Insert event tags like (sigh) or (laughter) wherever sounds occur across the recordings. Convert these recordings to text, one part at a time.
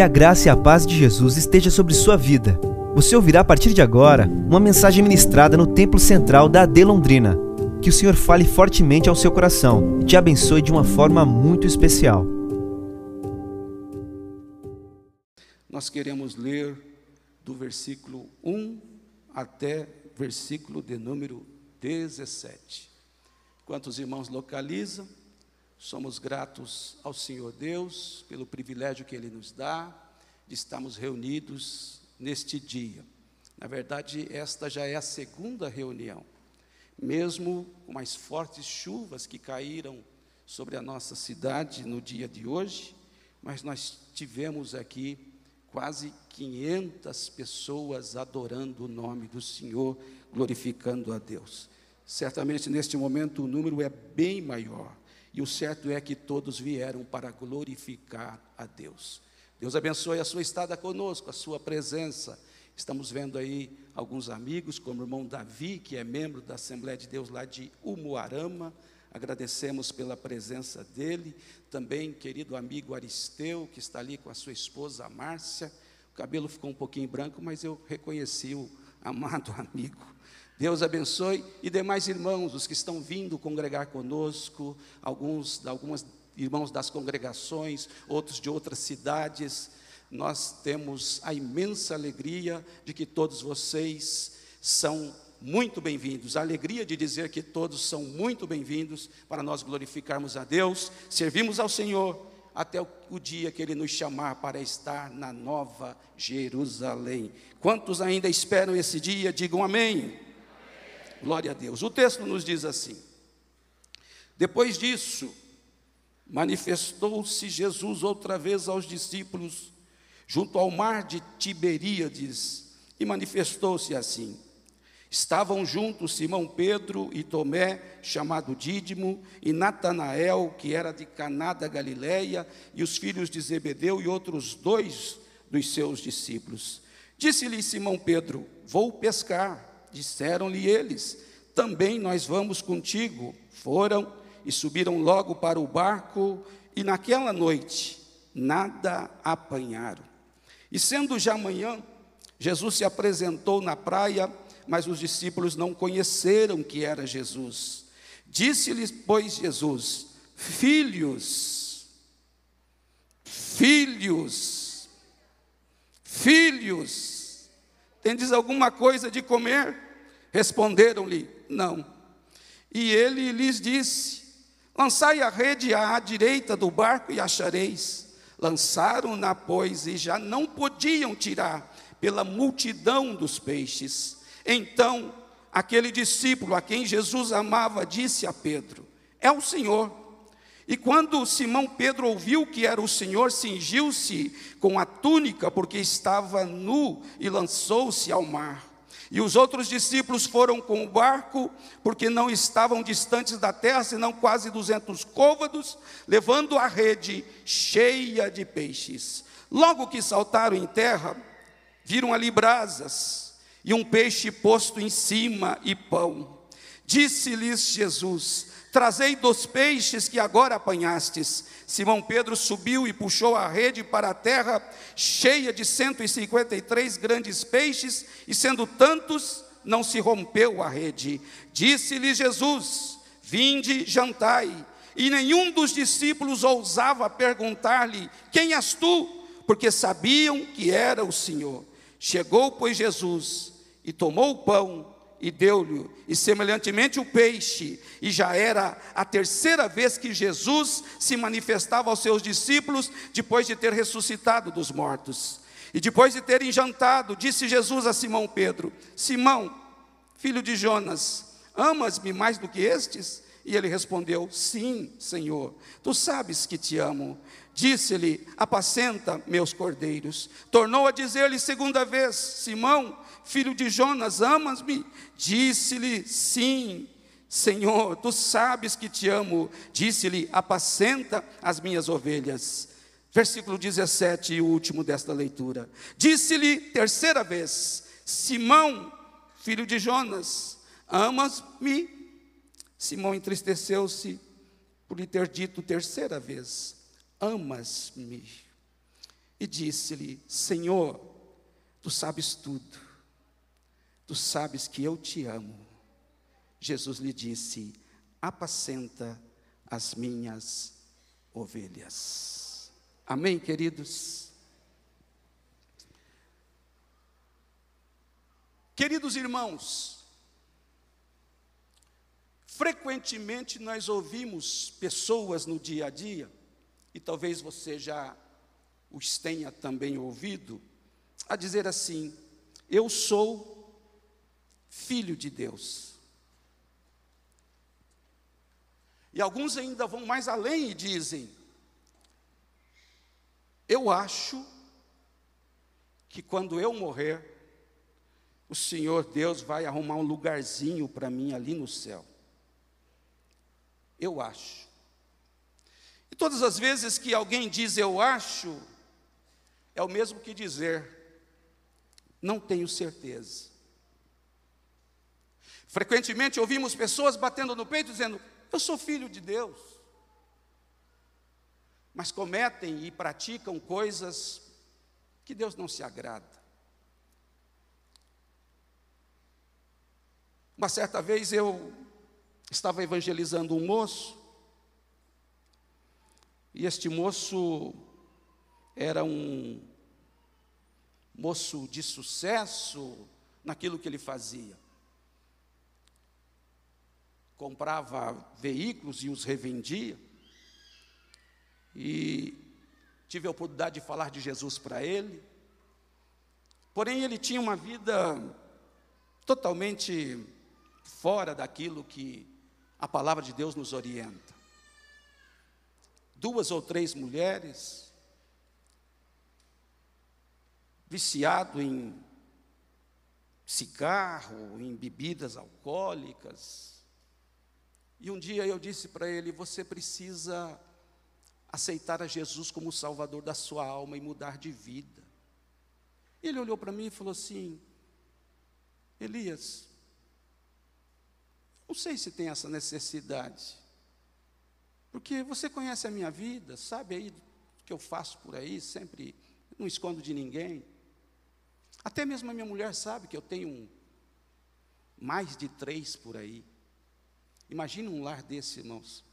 Que a graça e a paz de Jesus esteja sobre sua vida. Você ouvirá a partir de agora uma mensagem ministrada no Templo Central da AD Londrina. Que o Senhor fale fortemente ao seu coração e te abençoe de uma forma muito especial. Nós queremos ler do versículo 1 até versículo de número 17. Quantos irmãos localizam? Somos gratos ao Senhor Deus pelo privilégio que Ele nos dá de estarmos reunidos neste dia. Na verdade, esta já é a segunda reunião, mesmo com as fortes chuvas que caíram sobre a nossa cidade no dia de hoje, mas nós tivemos aqui quase 500 pessoas adorando o nome do Senhor, glorificando a Deus. Certamente neste momento o número é bem maior. E o certo é que todos vieram para glorificar a Deus. Deus abençoe a sua estada conosco, a sua presença. Estamos vendo aí alguns amigos, como o irmão Davi, que é membro da Assembleia de Deus lá de Umuarama. Agradecemos pela presença dele. Também, querido amigo Aristeu, que está ali com a sua esposa Márcia. O cabelo ficou um pouquinho branco, mas eu reconheci o amado (laughs) amigo. Deus abençoe e demais irmãos, os que estão vindo congregar conosco, alguns, algumas irmãos das congregações, outros de outras cidades. Nós temos a imensa alegria de que todos vocês são muito bem-vindos. A alegria de dizer que todos são muito bem-vindos para nós glorificarmos a Deus, servimos ao Senhor até o, dia que Ele nos chamar para estar na nova Jerusalém. Quantos ainda esperam esse dia? Digam amém. Glória a Deus. O texto nos diz assim: Depois disso, manifestou-se Jesus outra vez aos discípulos junto ao mar de Tiberíades e manifestou-se assim. Estavam juntos Simão Pedro e Tomé, chamado Dídimo, e Natanael, que era de Caná da Galileia, e os filhos de Zebedeu e outros dois dos seus discípulos. Disse-lhe Simão Pedro: Vou pescar. Disseram-lhe eles: Também nós vamos contigo. Foram e subiram logo para o barco, e naquela noite nada apanharam. E sendo já manhã, Jesus se apresentou na praia, mas os discípulos não conheceram que era Jesus. Disse-lhes, pois, Jesus: Filhos, filhos, filhos, Tendes alguma coisa de comer? Responderam-lhe: Não. E ele lhes disse: Lançai a rede à direita do barco e achareis. Lançaram-na, pois, e já não podiam tirar, pela multidão dos peixes. Então, aquele discípulo a quem Jesus amava disse a Pedro: É o Senhor. E quando Simão Pedro ouviu que era o Senhor, cingiu-se com a túnica, porque estava nu, e lançou-se ao mar. E os outros discípulos foram com o barco, porque não estavam distantes da terra, senão quase duzentos côvados, levando a rede cheia de peixes. Logo que saltaram em terra, viram ali brasas e um peixe posto em cima e pão. Disse-lhes Jesus: Trazei dos peixes que agora apanhastes. Simão Pedro subiu e puxou a rede para a terra, cheia de 153 grandes peixes, e sendo tantos, não se rompeu a rede. Disse-lhe Jesus: Vinde, jantai. E nenhum dos discípulos ousava perguntar-lhe: Quem és tu? Porque sabiam que era o Senhor. Chegou, pois, Jesus e tomou o pão e deu-lhe, e semelhantemente o peixe, e já era a terceira vez que Jesus se manifestava aos seus discípulos depois de ter ressuscitado dos mortos. E depois de terem jantado, disse Jesus a Simão Pedro: Simão, filho de Jonas, amas-me mais do que estes? E ele respondeu: Sim, Senhor, tu sabes que te amo. Disse-lhe: Apacenta meus cordeiros. Tornou a dizer-lhe segunda vez: Simão, filho de Jonas, amas-me? Disse-lhe: Sim, Senhor, tu sabes que te amo. Disse-lhe: Apacenta as minhas ovelhas. Versículo 17 e o último desta leitura. Disse-lhe terceira vez: Simão, filho de Jonas, amas-me? Simão entristeceu-se por lhe ter dito terceira vez: Amas-me? e disse-lhe: Senhor, tu sabes tudo, tu sabes que eu te amo. Jesus lhe disse: Apacenta as minhas ovelhas. Amém, queridos? Queridos irmãos, frequentemente nós ouvimos pessoas no dia a dia, e talvez você já os tenha também ouvido, a dizer assim: Eu sou filho de Deus. E alguns ainda vão mais além e dizem: Eu acho que quando eu morrer, o Senhor Deus vai arrumar um lugarzinho para mim ali no céu. Eu acho. E todas as vezes que alguém diz eu acho, é o mesmo que dizer, não tenho certeza. Frequentemente ouvimos pessoas batendo no peito dizendo: Eu sou filho de Deus. Mas cometem e praticam coisas que Deus não se agrada. Uma certa vez eu estava evangelizando um moço, e este moço era um moço de sucesso naquilo que ele fazia. Comprava veículos e os revendia. E tive a oportunidade de falar de Jesus para ele. Porém, ele tinha uma vida totalmente fora daquilo que a palavra de Deus nos orienta. Duas ou três mulheres, viciado em cigarro, em bebidas alcoólicas. E um dia eu disse para ele: Você precisa aceitar a Jesus como o Salvador da sua alma e mudar de vida. Ele olhou para mim e falou assim: Elias, não sei se tem essa necessidade, porque você conhece a minha vida, sabe aí o que eu faço por aí, sempre não escondo de ninguém. Até mesmo a minha mulher sabe que eu tenho mais de três por aí. Imagina um lar desse, irmãos,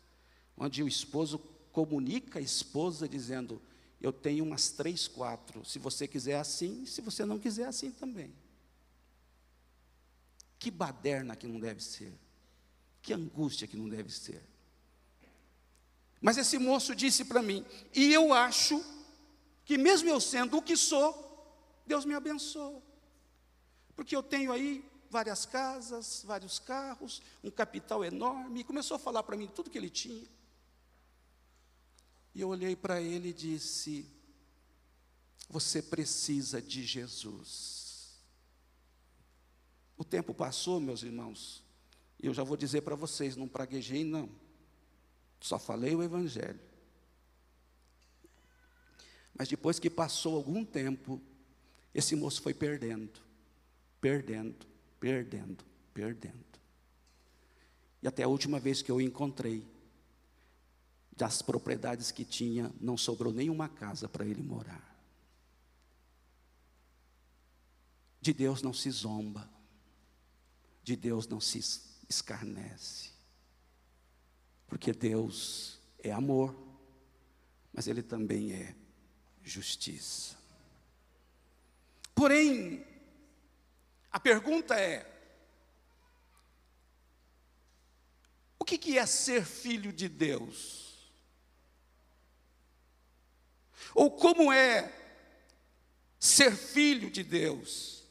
onde o esposo comunica a esposa dizendo: Eu tenho umas três, quatro. Se você quiser assim, se você não quiser assim também. Que baderna que não deve ser. Que angústia que não deve ser. Mas esse moço disse para mim, e eu acho que, mesmo eu sendo o que sou, Deus me abençoa. Porque eu tenho aí várias casas, vários carros, um capital enorme. E começou a falar para mim tudo que ele tinha. E eu olhei para ele e disse: Você precisa de Jesus. O tempo passou, meus irmãos, e eu já vou dizer para vocês: não praguejei, não. Só falei o Evangelho. Mas depois que passou algum tempo, esse moço foi perdendo, perdendo, perdendo, perdendo. E até a última vez que eu encontrei, das propriedades que tinha, não sobrou nenhuma casa para ele morar. De Deus não se zomba, de Deus não se escarnece, porque Deus é amor, mas Ele também é justiça. Porém, a pergunta é: o que é ser filho de Deus? Ou como é ser filho de Deus?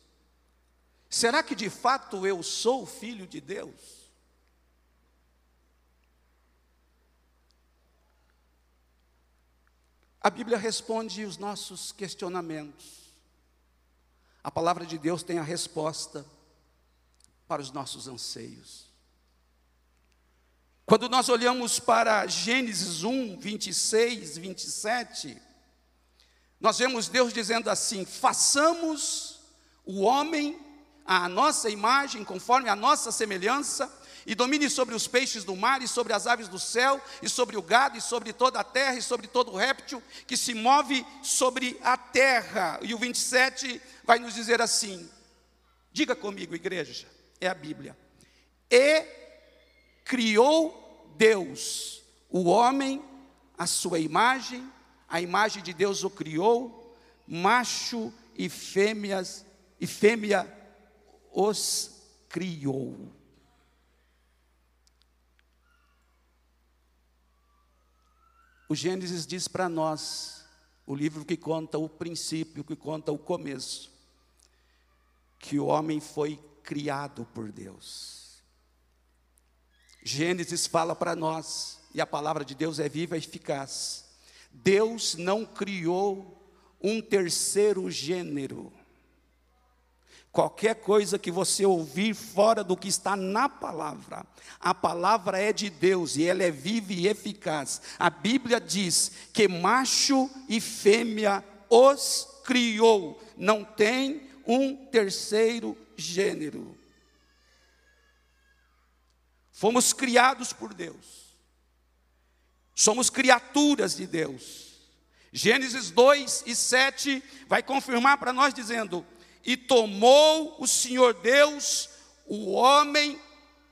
Será que de fato eu sou filho de Deus? A Bíblia responde os nossos questionamentos. A palavra de Deus tem a resposta para os nossos anseios. Quando nós olhamos para Gênesis 1, 26, 27, nós vemos Deus dizendo assim: façamos o homem à nossa imagem, conforme a nossa semelhança, e domine sobre os peixes do mar, e sobre as aves do céu, e sobre o gado, e sobre toda a terra, e sobre todo réptil que se move sobre a terra. E o 27 vai nos dizer assim: diga comigo, igreja, é a Bíblia. E criou Deus o homem, a sua imagem, a imagem de Deus o criou, macho e fêmeas e fêmea os criou. O Gênesis diz para nós, o livro que conta o princípio, que conta o começo, que o homem foi criado por Deus. Gênesis fala para nós, e a palavra de Deus é viva e eficaz. Deus não criou um terceiro gênero. Qualquer coisa que você ouvir fora do que está na palavra, a palavra é de Deus e ela é viva e eficaz. A Bíblia diz que macho e fêmea os criou, não tem um terceiro gênero. Fomos criados por Deus, somos criaturas de Deus. Gênesis 2 e 7 vai confirmar para nós dizendo: e tomou o Senhor Deus o homem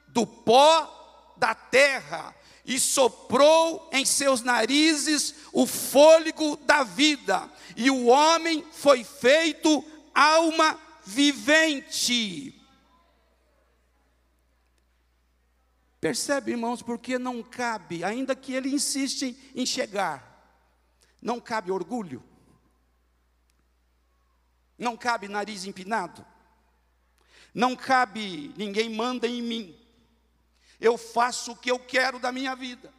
do pó da terra e soprou em seus narizes o fôlego da vida, e o homem foi feito alma vivente. Percebe, irmãos, porque não cabe, ainda que ele insiste em chegar, não cabe orgulho. Não cabe nariz empinado. Não cabe ninguém manda em mim. Eu faço o que eu quero da minha vida.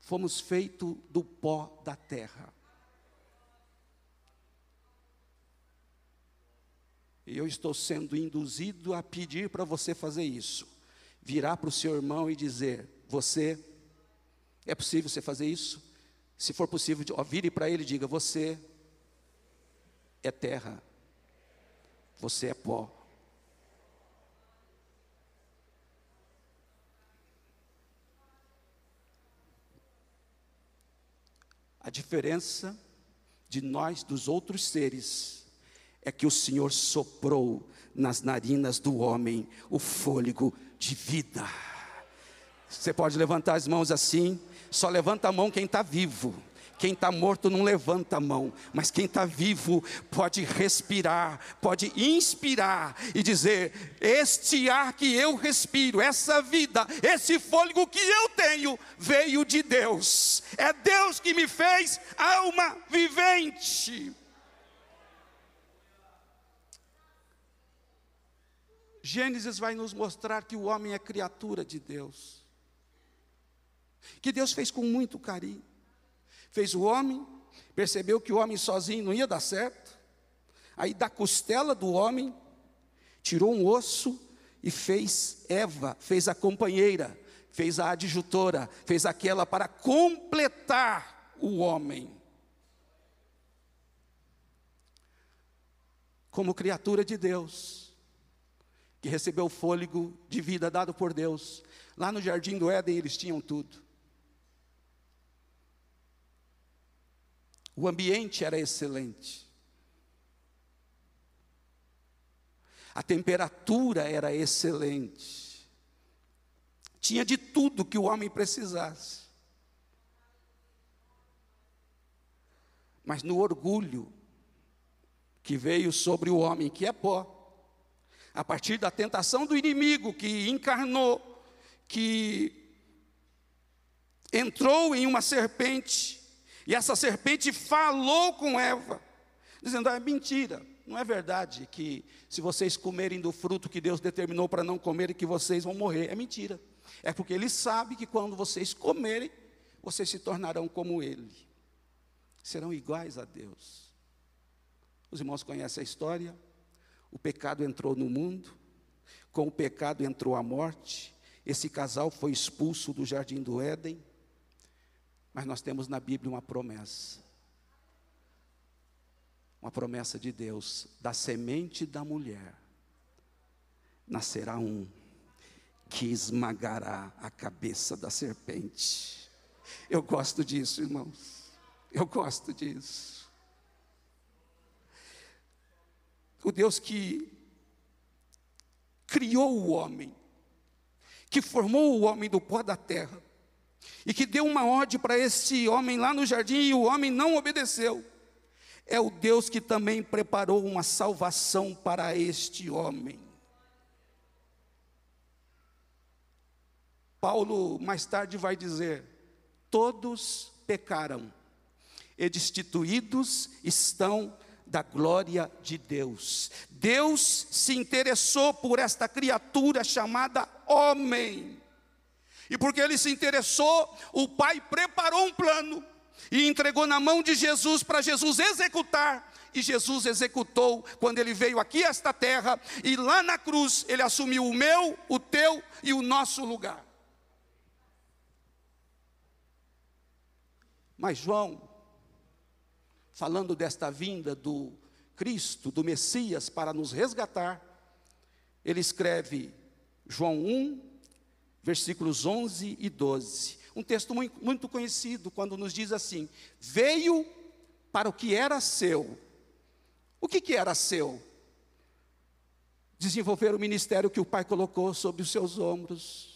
Fomos feitos do pó da terra. E eu estou sendo induzido a pedir para você fazer isso. Virar para o seu irmão e dizer: Você é possível você fazer isso? Se for possível, vire para ele e diga: Você é terra, você é pó. A diferença de nós dos outros seres é que o Senhor soprou nas narinas do homem o fôlego de vida. Você pode levantar as mãos assim só levanta a mão quem está vivo. Quem está morto não levanta a mão, mas quem está vivo pode respirar, pode inspirar e dizer: Este ar que eu respiro, essa vida, esse fôlego que eu tenho, veio de Deus. É Deus que me fez alma vivente. Gênesis vai nos mostrar que o homem é criatura de Deus que Deus fez com muito carinho. Fez o homem, percebeu que o homem sozinho não ia dar certo, aí da costela do homem, tirou um osso e fez Eva, fez a companheira, fez a adjutora, fez aquela para completar o homem. Como criatura de Deus, que recebeu o fôlego de vida dado por Deus, lá no jardim do Éden eles tinham tudo. O ambiente era excelente. A temperatura era excelente. Tinha de tudo que o homem precisasse. Mas no orgulho que veio sobre o homem, que é pó, a partir da tentação do inimigo que encarnou, que entrou em uma serpente, e essa serpente falou com Eva, dizendo: ah, é mentira, não é verdade que se vocês comerem do fruto que Deus determinou para não comerem, que vocês vão morrer. É mentira. É porque ele sabe que quando vocês comerem, vocês se tornarão como ele, serão iguais a Deus. Os irmãos conhecem a história? O pecado entrou no mundo, com o pecado entrou a morte, esse casal foi expulso do jardim do Éden. Mas nós temos na Bíblia uma promessa. uma promessa de Deus: da semente da mulher nascerá um que esmagará a cabeça da serpente. Eu gosto disso, irmãos. Eu gosto disso. O Deus que criou o homem, que formou o homem do pó da terra, e que deu uma ordem para esse homem lá no jardim e o homem não obedeceu. É o Deus que também preparou uma salvação para este homem. Paulo mais tarde vai dizer: todos pecaram e destituídos estão da glória de Deus. Deus se interessou por esta criatura chamada homem. E porque ele se interessou, o Pai preparou um plano e entregou na mão de Jesus para Jesus executar. E Jesus executou quando ele veio aqui a esta terra e lá na cruz ele assumiu o meu, o teu e o nosso lugar. Mas João, falando desta vinda do Cristo, do Messias, para nos resgatar, ele escreve João 1, versículos 11 e 12. Um texto muito, conhecido, quando nos diz assim: Veio para o que era seu. O que, que era seu? Desenvolver o ministério que o Pai colocou sobre os seus ombros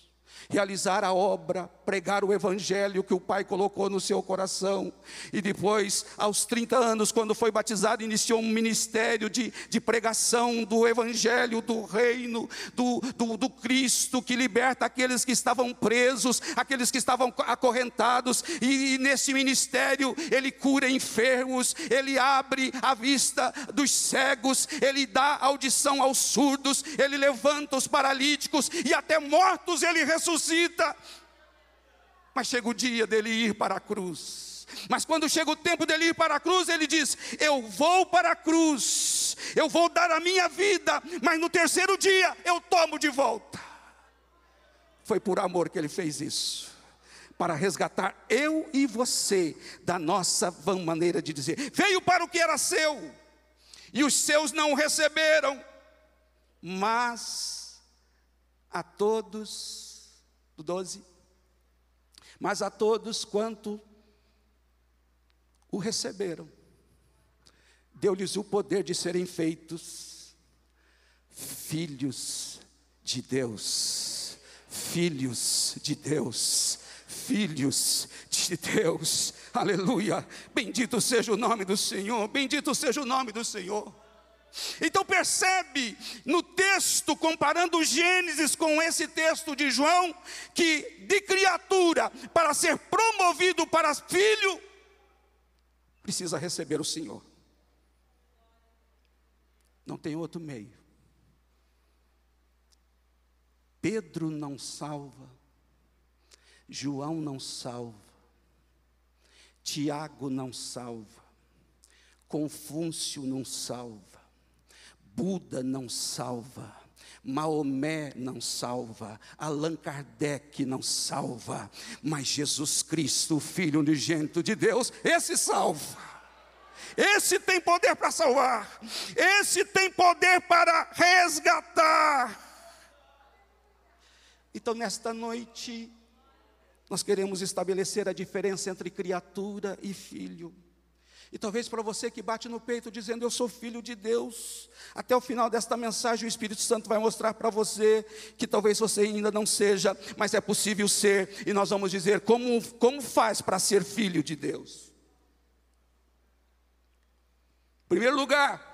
realizar a obra, pregar o evangelho que o pai colocou no seu coração. E depois, aos 30 anos, quando foi batizado, iniciou um ministério de, de pregação do evangelho, do reino, do, do, do Cristo que liberta aqueles que estavam presos, aqueles que estavam acorrentados. E, e nesse ministério, ele cura enfermos, ele abre a vista dos cegos, ele dá audição aos surdos, ele levanta os paralíticos e até mortos ele ressuscita ressuscita. Mas chega o dia dele ir para a cruz. Mas quando chega o tempo dele ir para a cruz, ele diz: Eu vou para a cruz, eu vou dar a minha vida, mas no terceiro dia eu tomo de volta. Foi por amor que ele fez isso, para resgatar eu e você da nossa vã maneira de dizer. Veio para o que era seu, e os seus não receberam, mas a todos do 12. Mas a todos quanto o receberam, deu-lhes o poder de serem feitos filhos de Deus, filhos de Deus, filhos de Deus, aleluia. Bendito seja o nome do Senhor, bendito seja o nome do Senhor. Então percebe no texto, comparando Gênesis com esse texto de João, que de criatura para ser promovido para filho, precisa receber o Senhor. Não tem outro meio. Pedro não salva, João não salva, Tiago não salva, Confúcio não salva. Buda não salva. Maomé não salva, Allan Kardec não salva, mas Jesus Cristo, o Filho unigênito de Deus, esse salva. Esse tem poder para salvar, esse tem poder para resgatar. Então, nesta noite, nós queremos estabelecer a diferença entre criatura e filho. E talvez para você que bate no peito dizendo eu sou filho de Deus, até o final desta mensagem o Espírito Santo vai mostrar para você que talvez você ainda não seja, mas é possível ser, e nós vamos dizer como, como faz para ser filho de Deus. Em primeiro lugar,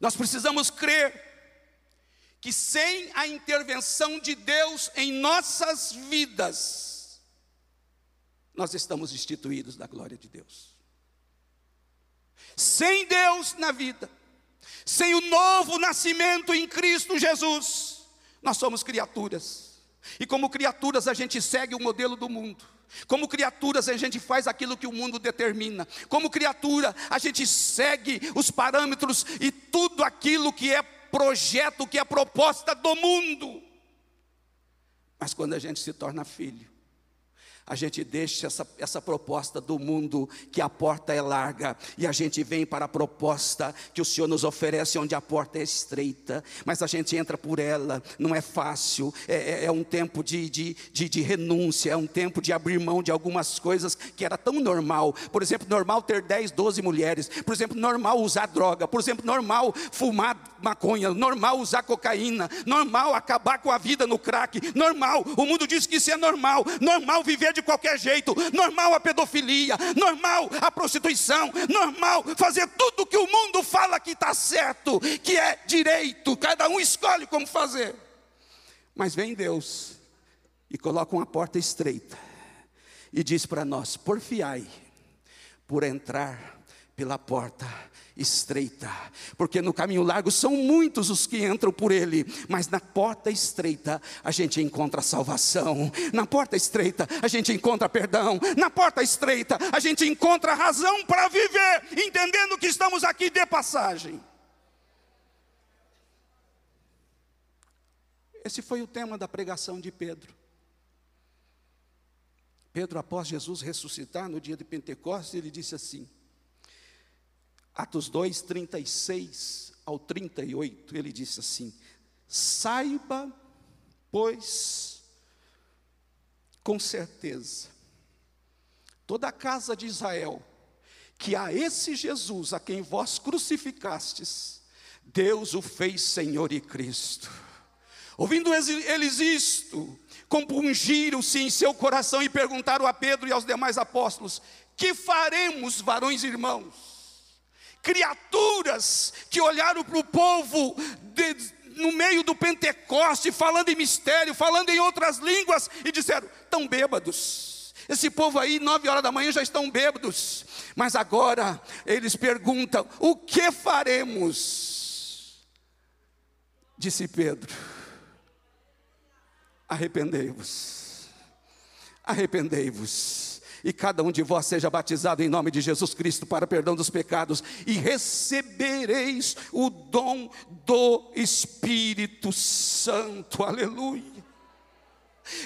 nós precisamos crer que sem a intervenção de Deus em nossas vidas, nós estamos instituídos da glória de Deus. Sem Deus na vida, sem o novo nascimento em Cristo Jesus, nós somos criaturas. E como criaturas a gente segue o modelo do mundo. Como criaturas a gente faz aquilo que o mundo determina. Como criatura a gente segue os parâmetros e tudo aquilo que é projeto, que é proposta do mundo. Mas quando a gente se torna filho, a gente deixa essa, essa proposta do mundo que a porta é larga e a gente vem para a proposta que o Senhor nos oferece, onde a porta é estreita, mas a gente entra por ela, não é fácil, é, é, é um tempo de, de, de, de, renúncia, é um tempo de abrir mão de algumas coisas que era tão normal. Por exemplo, normal ter 10, 12 mulheres, por exemplo, normal usar droga, por exemplo, normal fumar maconha, normal usar cocaína, normal acabar com a vida no crack, normal, o mundo diz que isso é normal, normal viver de qualquer jeito, normal a pedofilia, normal a prostituição, normal fazer tudo que o mundo fala que está certo, que é direito, cada um escolhe como fazer. Mas vem Deus e coloca uma porta estreita e diz para nós: porfiai por entrar pela porta estreita, porque no caminho largo são muitos os que entram por ele, mas na porta estreita a gente encontra salvação, na porta estreita a gente encontra perdão, na porta estreita a gente encontra razão para viver, entendendo que estamos aqui de passagem. Esse foi o tema da pregação de Pedro. Pedro, após Jesus ressuscitar no dia de Pentecostes, ele disse assim: Atos 2, 36 ao 38, ele disse assim: Saiba, pois, com certeza, toda a casa de Israel, que a esse Jesus a quem vós crucificastes, Deus o fez Senhor e Cristo. Ouvindo eles isto, compungiram-se em seu coração e perguntaram a Pedro e aos demais apóstolos: Que faremos, varões irmãos? Criaturas que olharam para o povo de, no meio do Pentecoste, falando em mistério, falando em outras línguas, e disseram: estão bêbados. Esse povo aí, nove horas da manhã, já estão bêbados. Mas agora eles perguntam: o que faremos? Disse Pedro: arrependei-vos, arrependei-vos e cada um de vós seja batizado em nome de Jesus Cristo para perdão dos pecados, e recebereis o dom do Espírito Santo. Aleluia.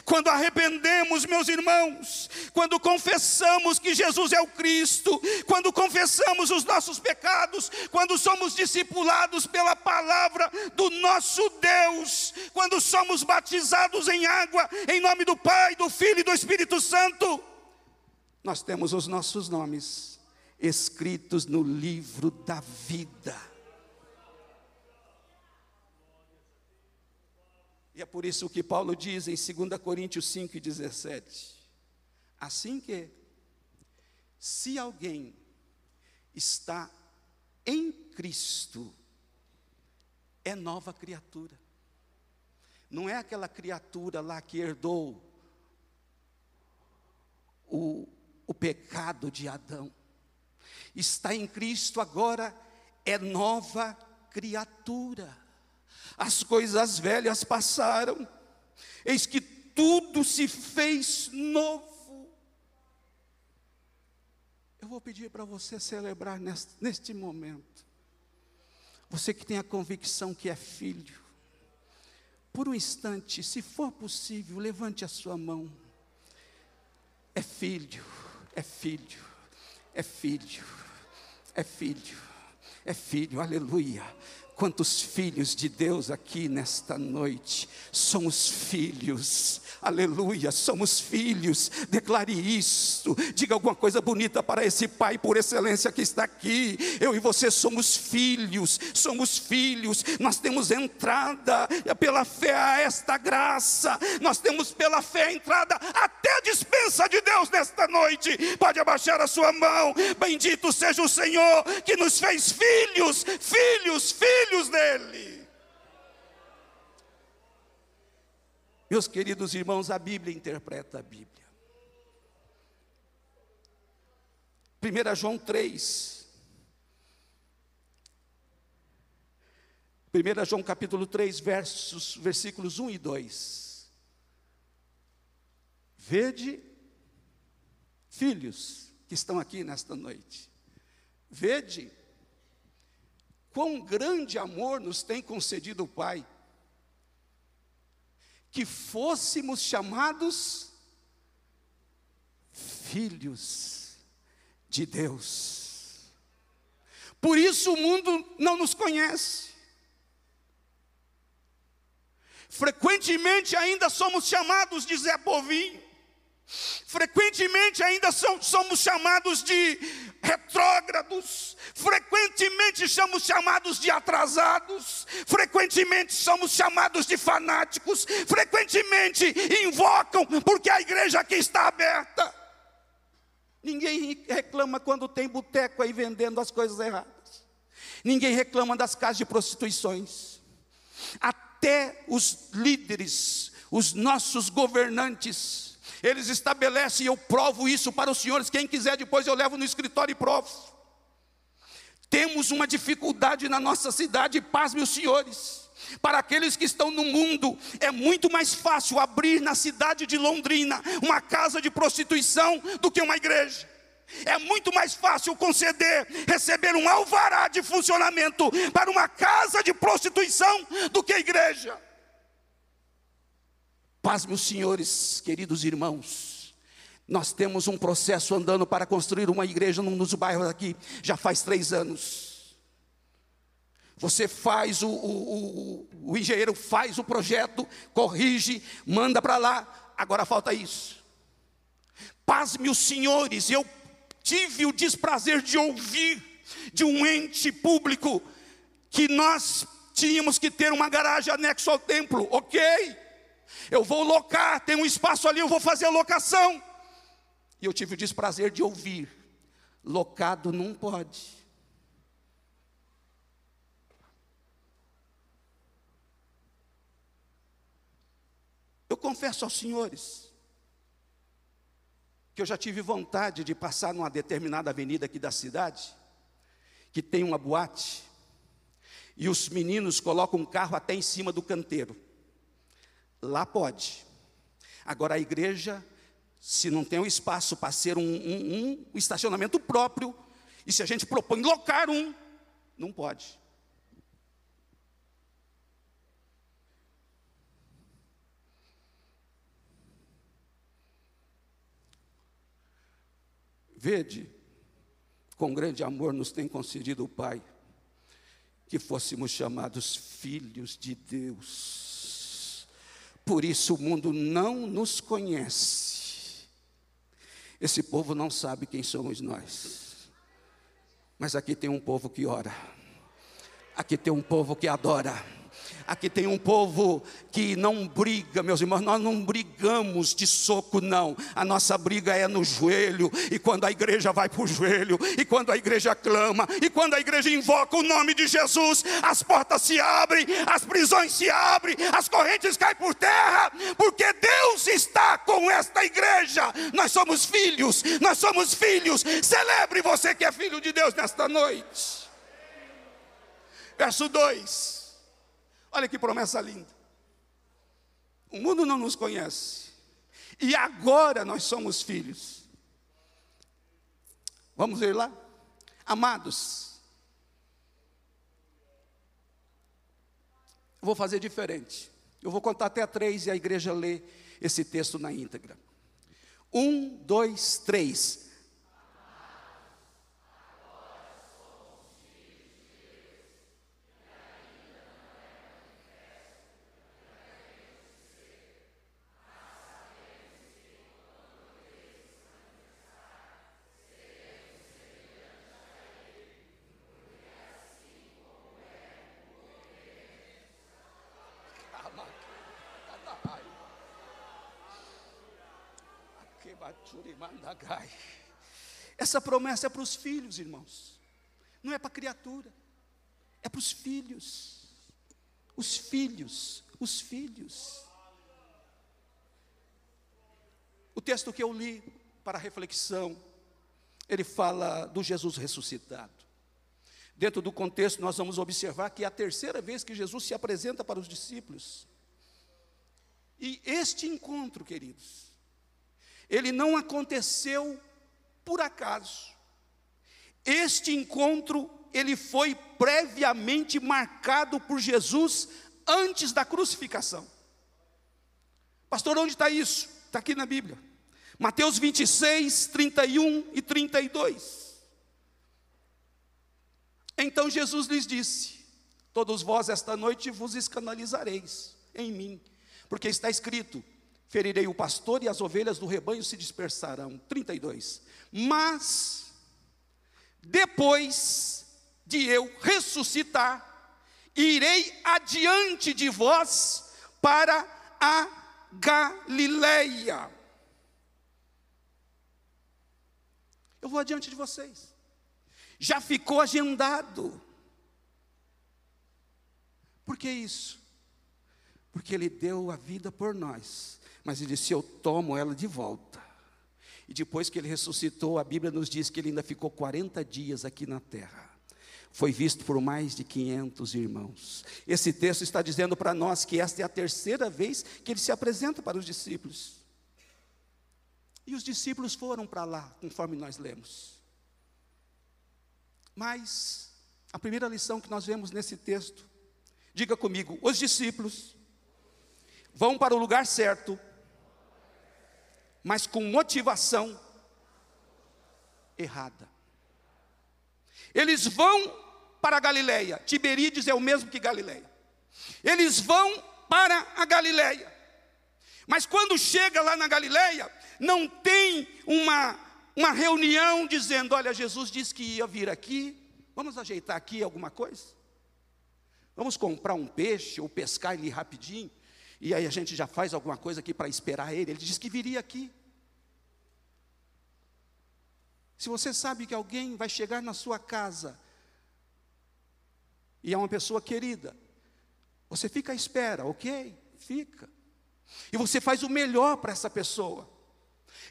Quando arrependemos, meus irmãos, quando confessamos que Jesus é o Cristo, quando confessamos os nossos pecados, quando somos discipulados pela palavra do nosso Deus, quando somos batizados em água, em nome do Pai, do Filho e do Espírito Santo, nós temos os nossos nomes escritos no livro da vida. E é por isso que Paulo diz em 2 Coríntios 5 e 17: assim que, se alguém está em Cristo, é nova criatura. Não é aquela criatura lá que herdou o, o pecado de Adão. Está em Cristo agora, é nova criatura. As coisas velhas passaram, eis que tudo se fez novo. Eu vou pedir para você celebrar neste, neste momento. Você que tem a convicção que é filho, por um instante, se for possível, levante a sua mão. É filho é filho, é filho, é filho, é filho, aleluia. Quantos filhos de Deus aqui nesta noite? Somos filhos, aleluia, somos filhos. Declare isso, diga alguma coisa bonita para esse Pai por excelência que está aqui. Eu e você somos filhos, somos filhos. Nós temos entrada pela fé a esta graça, nós temos pela fé entrada até a dispensa de Deus nesta noite. Pode abaixar a sua mão, bendito seja o Senhor que nos fez filhos, filhos, filhos filhos dele. Meus queridos irmãos, a Bíblia interpreta a Bíblia. 1 João 3. 1 João capítulo 3, versos, versículos 1 e 2. Vede, filhos que estão aqui nesta noite, vede quão grande amor nos tem concedido o Pai, que fôssemos chamados filhos de Deus. Por isso o mundo não nos conhece. Frequentemente ainda somos chamados de Zé Povinho. Frequentemente ainda somos chamados de retrógrados, frequentemente somos chamados de atrasados, frequentemente somos chamados de fanáticos, frequentemente invocam porque a igreja aqui está aberta. Ninguém reclama quando tem boteco aí vendendo as coisas erradas. Ninguém reclama das casas de prostituições. Até os líderes, os nossos governantes, eles estabelecem, eu provo isso para os senhores. Quem quiser, depois eu levo no escritório e provo. Temos uma dificuldade na nossa cidade, pasme os senhores. Para aqueles que estão no mundo, é muito mais fácil abrir na cidade de Londrina uma casa de prostituição do que uma igreja. É muito mais fácil conceder, receber um alvará de funcionamento para uma casa de prostituição do que a igreja. Paz, meus senhores, queridos irmãos, nós temos um processo andando para construir uma igreja num dos bairros aqui, já faz três anos. Você faz, o, o, o, o engenheiro faz o projeto, corrige, manda para lá, agora falta isso. Paz, meus senhores, eu tive o desprazer de ouvir de um ente público que nós tínhamos que ter uma garagem anexo ao templo, ok? Eu vou locar, tem um espaço ali, eu vou fazer a locação. E eu tive o desprazer de ouvir: locado não pode. Eu confesso aos senhores que eu já tive vontade de passar numa determinada avenida aqui da cidade, que tem uma boate, e os meninos colocam um carro até em cima do canteiro. Lá pode. Agora a igreja, se não tem o um espaço para ser um, um, um estacionamento próprio, e se a gente propõe locar um, não pode. Vede, com grande amor nos tem concedido o Pai, que fôssemos chamados filhos de Deus. Por isso o mundo não nos conhece. Esse povo não sabe quem somos nós. Mas aqui tem um povo que ora. Aqui tem um povo que adora. Aqui tem um povo que não briga, meus irmãos, nós não brigamos de soco, não. A nossa briga é no joelho, e quando a igreja vai para o joelho, e quando a igreja clama, e quando a igreja invoca o nome de Jesus, as portas se abrem, as prisões se abrem, as correntes caem por terra, porque Deus está com esta igreja. Nós somos filhos, nós somos filhos. Celebre você que é filho de Deus nesta noite. Verso 2. Olha que promessa linda. O mundo não nos conhece. E agora nós somos filhos. Vamos ver lá? Amados. Vou fazer diferente. Eu vou contar até três e a igreja lê esse texto na íntegra. Um, dois, três. Essa promessa é para os filhos, irmãos. Não é para a criatura. É para os filhos. Os filhos, os filhos. O texto que eu li para reflexão, ele fala do Jesus ressuscitado. Dentro do contexto, nós vamos observar que é a terceira vez que Jesus se apresenta para os discípulos. E este encontro, queridos, ele não aconteceu por acaso. Este encontro, ele foi previamente marcado por Jesus antes da crucificação. Pastor, onde está isso? Está aqui na Bíblia. Mateus 26, 31 e 32. Então Jesus lhes disse: Todos vós esta noite vos escandalizareis em mim, porque está escrito: Ferirei o pastor e as ovelhas do rebanho se dispersarão. 32. Mas, depois de eu ressuscitar, irei adiante de vós para a Galileia. Eu vou adiante de vocês. Já ficou agendado. Por que isso? Porque Ele deu a vida por nós. Mas Ele disse: Eu tomo ela de volta. E depois que Ele ressuscitou, a Bíblia nos diz que Ele ainda ficou 40 dias aqui na terra. Foi visto por mais de 500 irmãos. Esse texto está dizendo para nós que esta é a terceira vez que Ele se apresenta para os discípulos. E os discípulos foram para lá, conforme nós lemos. Mas a primeira lição que nós vemos nesse texto, diga comigo: os discípulos vão para o lugar certo, mas com motivação errada. Eles vão para a Galileia, Tiberíades é o mesmo que Galileia. Eles vão para a Galileia. Mas quando chega lá na Galileia, não tem uma, uma reunião dizendo: Olha, Jesus disse que ia vir aqui, vamos ajeitar aqui alguma coisa? Vamos comprar um peixe ou pescar ele rapidinho, e aí a gente já faz alguma coisa aqui para esperar ele. Ele disse que viria aqui. Se você sabe que alguém vai chegar na sua casa e é uma pessoa querida, você fica à espera, ok? Fica. E você faz o melhor para essa pessoa.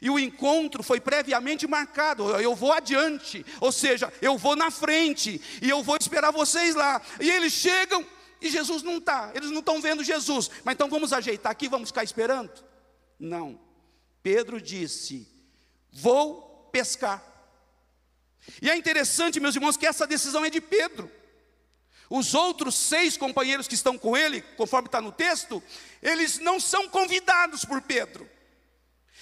E o encontro foi previamente marcado. Eu vou adiante, ou seja, eu vou na frente e eu vou esperar vocês lá. E eles chegam e Jesus não está. Eles não estão vendo Jesus. Mas então vamos ajeitar aqui, vamos ficar esperando? Não. Pedro disse: Vou pescar. E é interessante, meus irmãos, que essa decisão é de Pedro. Os outros seis companheiros que estão com ele, conforme está no texto, eles não são convidados por Pedro.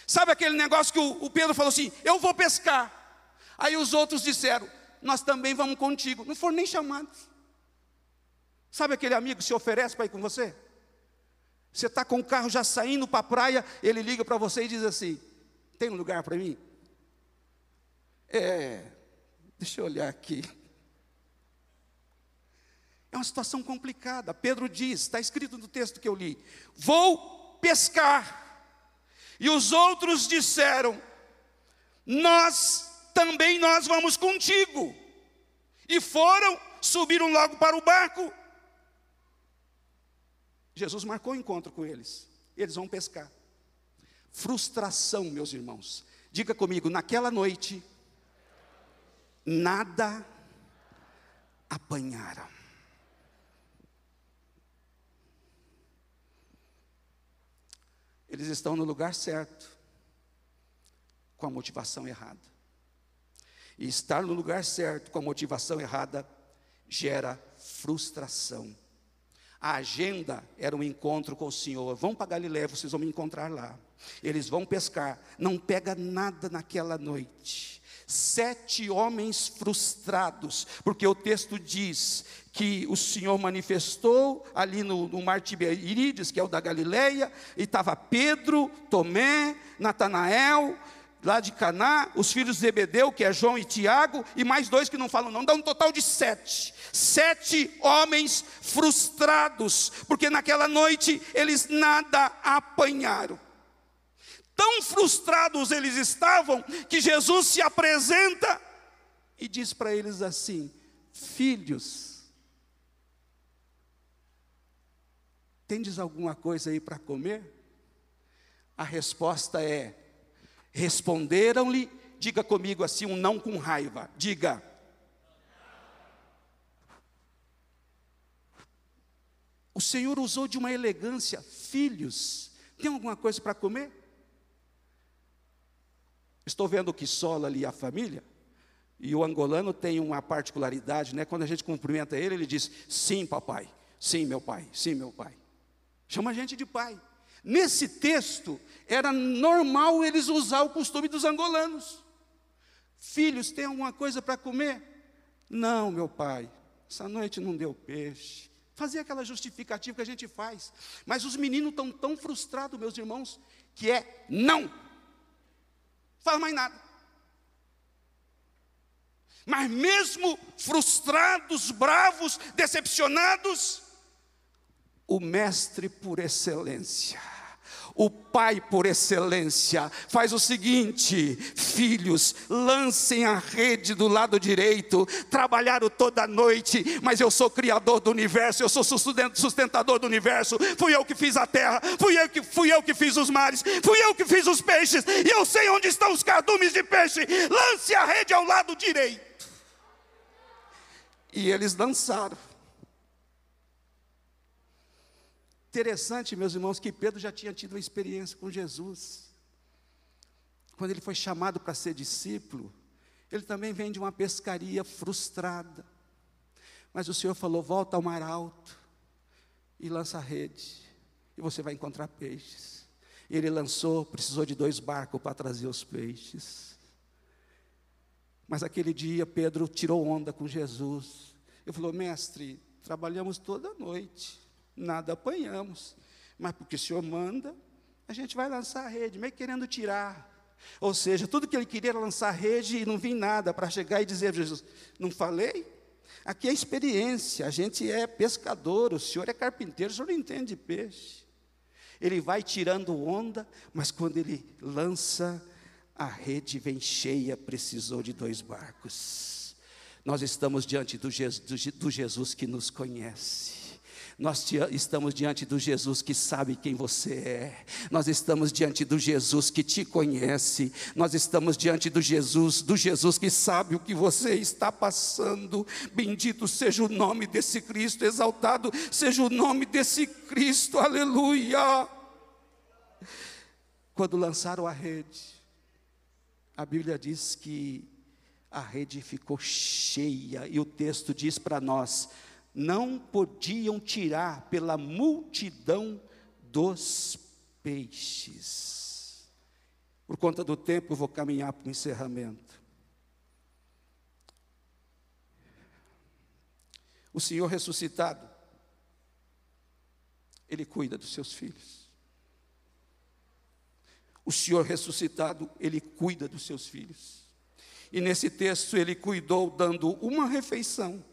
Sabe aquele negócio que o, o Pedro falou assim: Eu vou pescar. Aí os outros disseram: Nós também vamos contigo. Não foram nem chamados. Sabe aquele amigo que se oferece para ir com você? Você está com o carro já saindo para a praia, ele liga para você e diz assim: Tem um lugar para mim? É, deixa eu olhar aqui. É uma situação complicada. Pedro diz, está escrito no texto que eu li: Vou pescar. E os outros disseram: Nós também nós vamos contigo. E foram, subiram logo para o barco. Jesus marcou o encontro com eles. Eles vão pescar. Frustração, meus irmãos. Diga comigo, naquela noite, nada apanharam. Eles estão no lugar certo, com a motivação errada. E estar no lugar certo, com a motivação errada, gera frustração. A agenda era um encontro com o Senhor. Vão para Galiléia, vocês vão me encontrar lá. Eles vão pescar. Não pega nada naquela noite. Sete homens frustrados, porque o texto diz que o Senhor manifestou ali no, no Mar Tiberíades, que é o da Galileia, e estava Pedro, Tomé, Natanael, lá de Caná, os filhos de Zebedeu, que é João e Tiago, e mais dois que não falam não, dá um total de sete. Sete homens frustrados, porque naquela noite eles nada apanharam. Tão frustrados eles estavam que Jesus se apresenta e diz para eles assim: Filhos, tendes alguma coisa aí para comer? A resposta é: Responderam-lhe, diga comigo assim, um não com raiva, diga. O Senhor usou de uma elegância, filhos, tem alguma coisa para comer? Estou vendo que sola ali a família. E o angolano tem uma particularidade, né? Quando a gente cumprimenta ele, ele diz: Sim, papai. Sim, meu pai. Sim, meu pai. Chama a gente de pai. Nesse texto, era normal eles usar o costume dos angolanos. Filhos, tem alguma coisa para comer? Não, meu pai, essa noite não deu peixe. Fazia aquela justificativa que a gente faz. Mas os meninos estão tão frustrados, meus irmãos, que é não. Fala mais nada. Mas mesmo frustrados, bravos, decepcionados, o mestre por excelência o pai por excelência faz o seguinte: filhos, lancem a rede do lado direito, trabalharam toda a noite, mas eu sou criador do universo, eu sou sustentador do universo, fui eu que fiz a terra, fui eu que, fui eu que fiz os mares, fui eu que fiz os peixes, e eu sei onde estão os cardumes de peixe, lance a rede ao lado direito. E eles lançaram. Interessante, meus irmãos, que Pedro já tinha tido uma experiência com Jesus. Quando ele foi chamado para ser discípulo, ele também vem de uma pescaria frustrada. Mas o Senhor falou: volta ao mar alto e lança a rede, e você vai encontrar peixes. Ele lançou, precisou de dois barcos para trazer os peixes. Mas aquele dia Pedro tirou onda com Jesus. Ele falou: Mestre, trabalhamos toda noite nada apanhamos. Mas porque o Senhor manda, a gente vai lançar a rede, meio querendo tirar. Ou seja, tudo que ele queria era lançar a rede e não vi nada para chegar e dizer Jesus: Não falei? Aqui é experiência, a gente é pescador, o senhor é carpinteiro, o senhor não entende de peixe. Ele vai tirando onda, mas quando ele lança, a rede vem cheia, precisou de dois barcos. Nós estamos diante do Jesus, do Jesus que nos conhece. Nós estamos diante do Jesus que sabe quem você é. Nós estamos diante do Jesus que te conhece. Nós estamos diante do Jesus, do Jesus que sabe o que você está passando. Bendito seja o nome desse Cristo, exaltado seja o nome desse Cristo. Aleluia. Quando lançaram a rede, a Bíblia diz que a rede ficou cheia e o texto diz para nós: não podiam tirar pela multidão dos peixes. Por conta do tempo, eu vou caminhar para o encerramento. O Senhor ressuscitado, Ele cuida dos seus filhos. O Senhor ressuscitado, Ele cuida dos seus filhos. E nesse texto, Ele cuidou dando uma refeição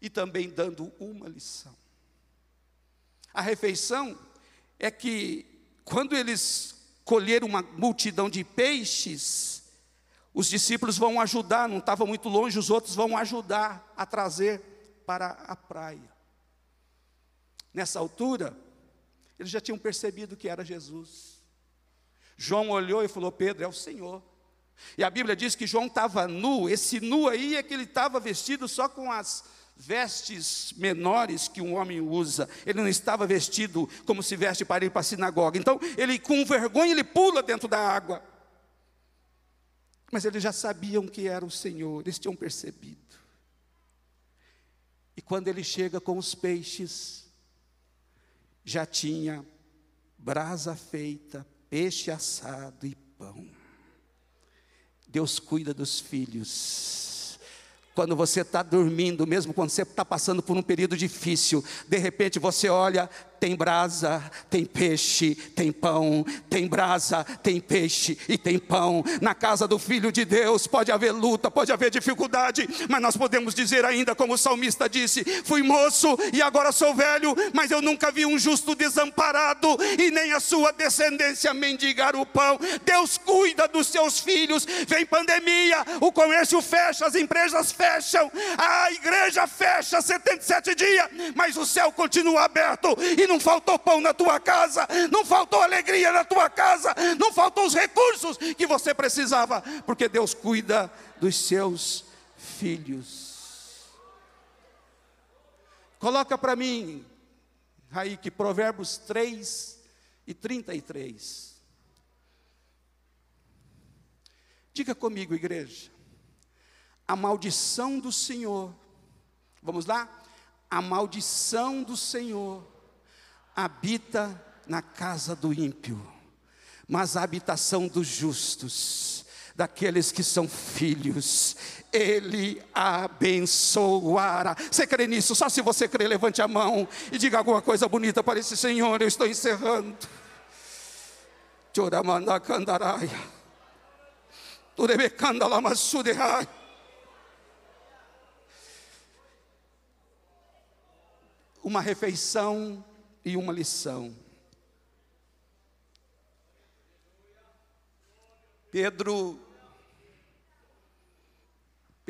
e também dando uma lição. A refeição é que, quando eles colheram uma multidão de peixes, os discípulos vão ajudar, não estava muito longe, os outros vão ajudar a trazer para a praia. Nessa altura, eles já tinham percebido que era Jesus. João olhou e falou: Pedro, é o Senhor. E a Bíblia diz que João estava nu, esse nu aí é que ele estava vestido só com as vestes menores que um homem usa. Ele não estava vestido como se veste para ir para a sinagoga. Então, ele com vergonha ele pula dentro da água. Mas eles já sabiam que era o Senhor, eles tinham percebido. E quando ele chega com os peixes, já tinha brasa feita, peixe assado e pão. Deus cuida dos filhos quando você está dormindo, mesmo quando você está passando por um período difícil, de repente você olha, tem brasa, tem peixe, tem pão, tem brasa, tem peixe e tem pão. Na casa do Filho de Deus pode haver luta, pode haver dificuldade, mas nós podemos dizer ainda, como o salmista disse: Fui moço e agora sou velho, mas eu nunca vi um justo desamparado e nem a sua descendência mendigar o pão. Deus cuida dos seus filhos. Vem pandemia, o comércio fecha, as empresas fecham, a igreja fecha 77 dias, mas o céu continua aberto e não faltou pão na tua casa, não faltou alegria na tua casa, não faltou os recursos que você precisava, porque Deus cuida dos seus filhos. Coloca para mim, aí que Provérbios 3 e 33. Diga comigo, igreja. A maldição do Senhor. Vamos lá? A maldição do Senhor habita na casa do ímpio, mas a habitação dos justos, daqueles que são filhos, Ele abençoará. Você crê nisso? Só se você crê, levante a mão e diga alguma coisa bonita para esse Senhor. Eu estou encerrando. Uma refeição e uma lição. Pedro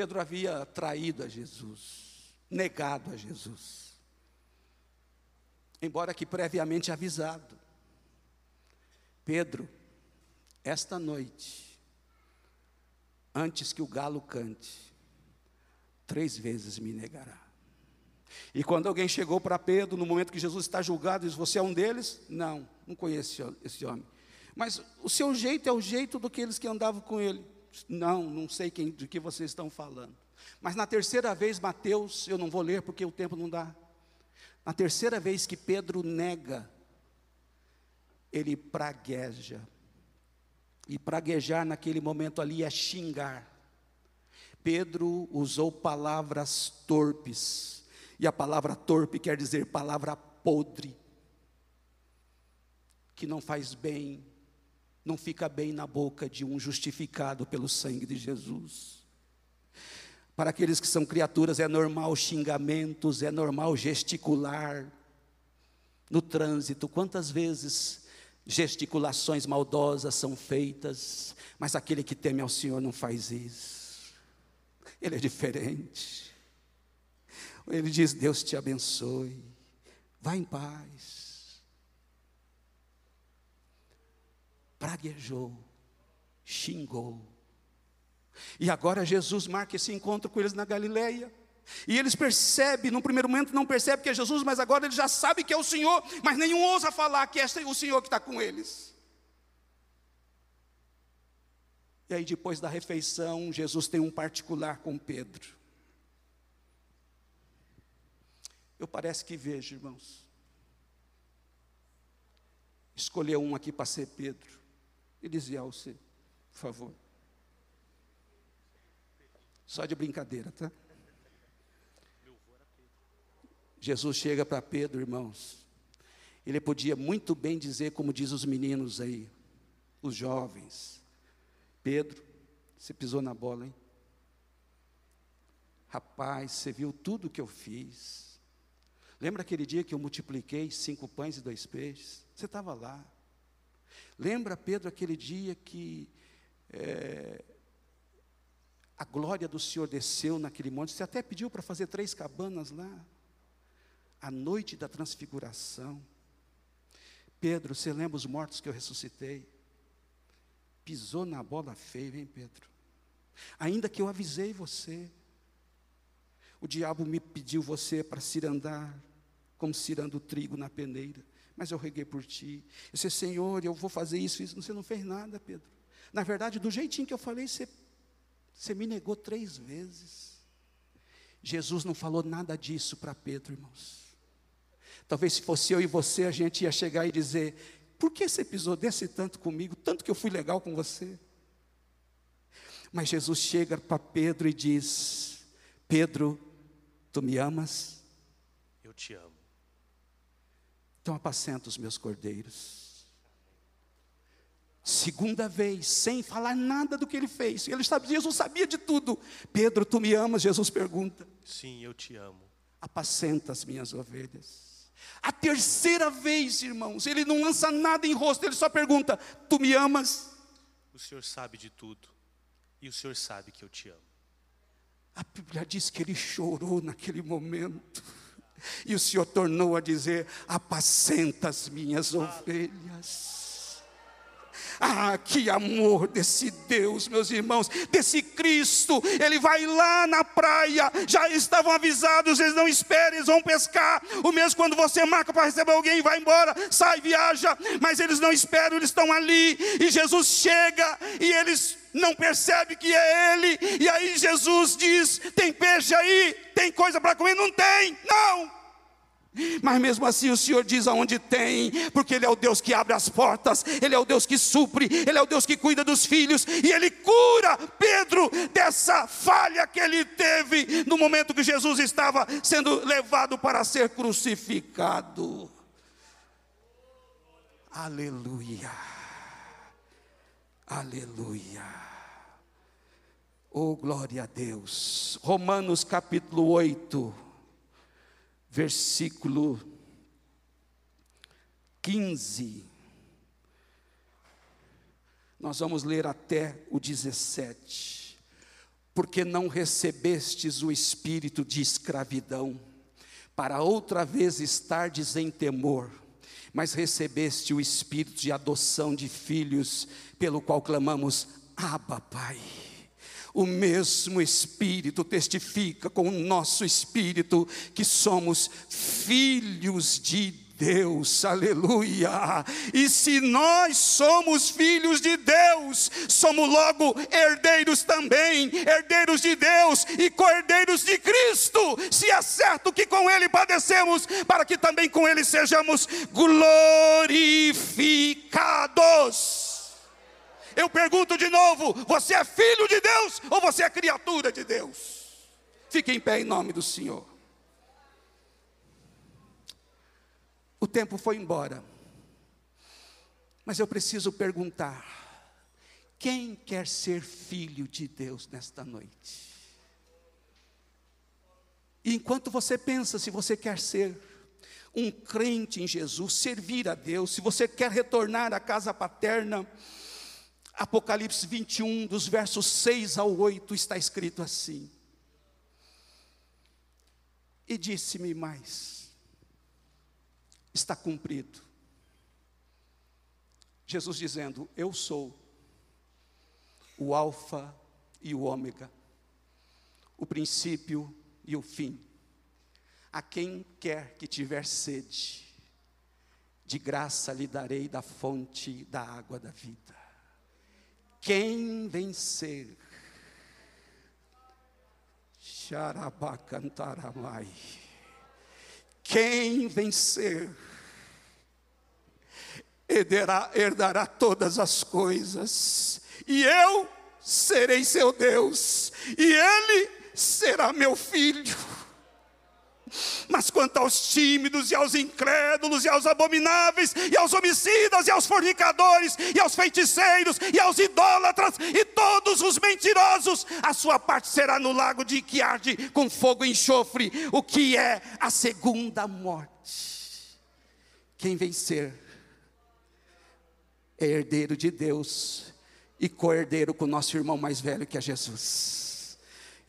Pedro havia traído a Jesus, negado a Jesus. Embora que previamente avisado. Pedro, esta noite, antes que o galo cante, três vezes me negará. E quando alguém chegou para Pedro, no momento que Jesus está julgado, diz: Você é um deles? Não, não conheço esse homem. Mas o seu jeito é o jeito daqueles que andavam com ele. Não, não sei quem, de que vocês estão falando. Mas na terceira vez, Mateus, eu não vou ler porque o tempo não dá. Na terceira vez que Pedro nega, ele pragueja. E praguejar naquele momento ali é xingar. Pedro usou palavras torpes. E a palavra torpe quer dizer palavra podre, que não faz bem, não fica bem na boca de um justificado pelo sangue de Jesus. Para aqueles que são criaturas, é normal xingamentos, é normal gesticular. No trânsito, quantas vezes gesticulações maldosas são feitas, mas aquele que teme ao Senhor não faz isso. Ele é diferente. Ele diz: Deus te abençoe, vá em paz. praguejou, xingou. E agora Jesus marca esse encontro com eles na Galileia. E eles percebem, no primeiro momento não percebem que é Jesus, mas agora eles já sabem que é o Senhor, mas nenhum ousa falar que é o Senhor que está com eles. E aí, depois da refeição, Jesus tem um particular com Pedro. Eu parece que vejo, irmãos. Escolheu um aqui para ser Pedro. E dizia ao você, por favor. Só de brincadeira, tá? Jesus chega para Pedro, irmãos. Ele podia muito bem dizer, como diz os meninos aí, os jovens: Pedro, você pisou na bola, hein? Rapaz, você viu tudo que eu fiz. Lembra aquele dia que eu multipliquei cinco pães e dois peixes? Você estava lá. Lembra, Pedro, aquele dia que é, a glória do Senhor desceu naquele monte? Você até pediu para fazer três cabanas lá. A noite da transfiguração. Pedro, você lembra os mortos que eu ressuscitei? Pisou na bola feia, hein, Pedro? Ainda que eu avisei você, o diabo me pediu você para cirandar, como cirando o trigo na peneira mas eu reguei por ti. Eu disse, Senhor, eu vou fazer isso, isso. Você não fez nada, Pedro. Na verdade, do jeitinho que eu falei, você, você me negou três vezes. Jesus não falou nada disso para Pedro, irmãos. Talvez se fosse eu e você, a gente ia chegar e dizer: por que você pisou desse tanto comigo, tanto que eu fui legal com você? Mas Jesus chega para Pedro e diz: Pedro, tu me amas? Eu te amo. Então apacenta os meus cordeiros. Segunda vez, sem falar nada do que ele fez. Ele sabia, Jesus sabia de tudo. Pedro, tu me amas? Jesus pergunta. Sim, eu te amo. Apacenta as minhas ovelhas. A terceira vez, irmãos, ele não lança nada em rosto, ele só pergunta: Tu me amas? O Senhor sabe de tudo. E o Senhor sabe que eu te amo. A Bíblia diz que ele chorou naquele momento. E o Senhor tornou a dizer: apacenta as minhas ovelhas. Ah, que amor desse Deus, meus irmãos, desse Cristo. Ele vai lá na praia, já estavam avisados, eles não esperem, eles vão pescar. O mesmo quando você marca para receber alguém, vai embora, sai, viaja, mas eles não esperam, eles estão ali. E Jesus chega e eles não percebem que é Ele. E aí Jesus diz: tem peixe aí, tem coisa para comer? Não tem, não. Mas mesmo assim o Senhor diz aonde tem, porque Ele é o Deus que abre as portas, Ele é o Deus que supre, Ele é o Deus que cuida dos filhos, e Ele cura Pedro dessa falha que ele teve no momento que Jesus estava sendo levado para ser crucificado. Aleluia, aleluia. Oh, glória a Deus. Romanos capítulo 8 versículo 15. Nós vamos ler até o 17. Porque não recebestes o espírito de escravidão, para outra vez estardes em temor, mas recebeste o espírito de adoção de filhos, pelo qual clamamos: Abba, Pai. O mesmo Espírito testifica com o nosso espírito que somos filhos de Deus, aleluia. E se nós somos filhos de Deus, somos logo herdeiros também, herdeiros de Deus e co-herdeiros de Cristo. Se é certo que com Ele padecemos, para que também com Ele sejamos glorificados. Eu pergunto de novo: você é filho de Deus ou você é criatura de Deus? Fique em pé em nome do Senhor. O tempo foi embora, mas eu preciso perguntar: quem quer ser filho de Deus nesta noite? E enquanto você pensa se você quer ser um crente em Jesus, servir a Deus, se você quer retornar à casa paterna, Apocalipse 21, dos versos 6 ao 8, está escrito assim: E disse-me mais, está cumprido. Jesus dizendo: Eu sou o Alfa e o Ômega, o princípio e o fim. A quem quer que tiver sede, de graça lhe darei da fonte da água da vida. Quem vencer, Xarabacantaramai. Quem vencer, herdará todas as coisas, e eu serei seu Deus, e ele será meu filho. Mas quanto aos tímidos e aos incrédulos e aos abomináveis e aos homicidas e aos fornicadores e aos feiticeiros e aos idólatras e todos os mentirosos, a sua parte será no lago de que arde com fogo e enxofre, o que é a segunda morte. Quem vencer é herdeiro de Deus e co-herdeiro com o nosso irmão mais velho que é Jesus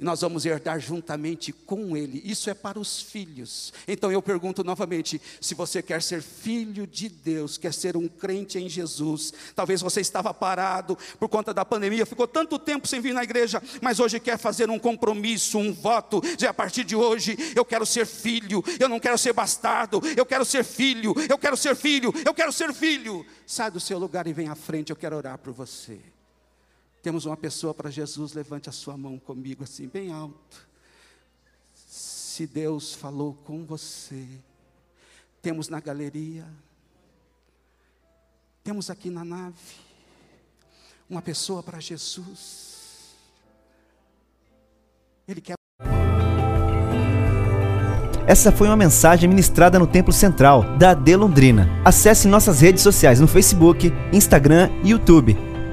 e nós vamos herdar juntamente com Ele. Isso é para os filhos. Então eu pergunto novamente: se você quer ser filho de Deus, quer ser um crente em Jesus, talvez você estava parado por conta da pandemia, ficou tanto tempo sem vir na igreja, mas hoje quer fazer um compromisso, um voto, de a partir de hoje eu quero ser filho, eu não quero ser bastardo, eu quero ser filho, eu quero ser filho, eu quero ser filho. Sai do seu lugar e vem à frente, eu quero orar por você. Temos uma pessoa para Jesus, levante a sua mão comigo assim, bem alto. Se Deus falou com você, temos na galeria, temos aqui na nave, uma pessoa para Jesus. Ele quer. Essa foi uma mensagem ministrada no Templo Central da AD Londrina. Acesse nossas redes sociais no Facebook, Instagram e YouTube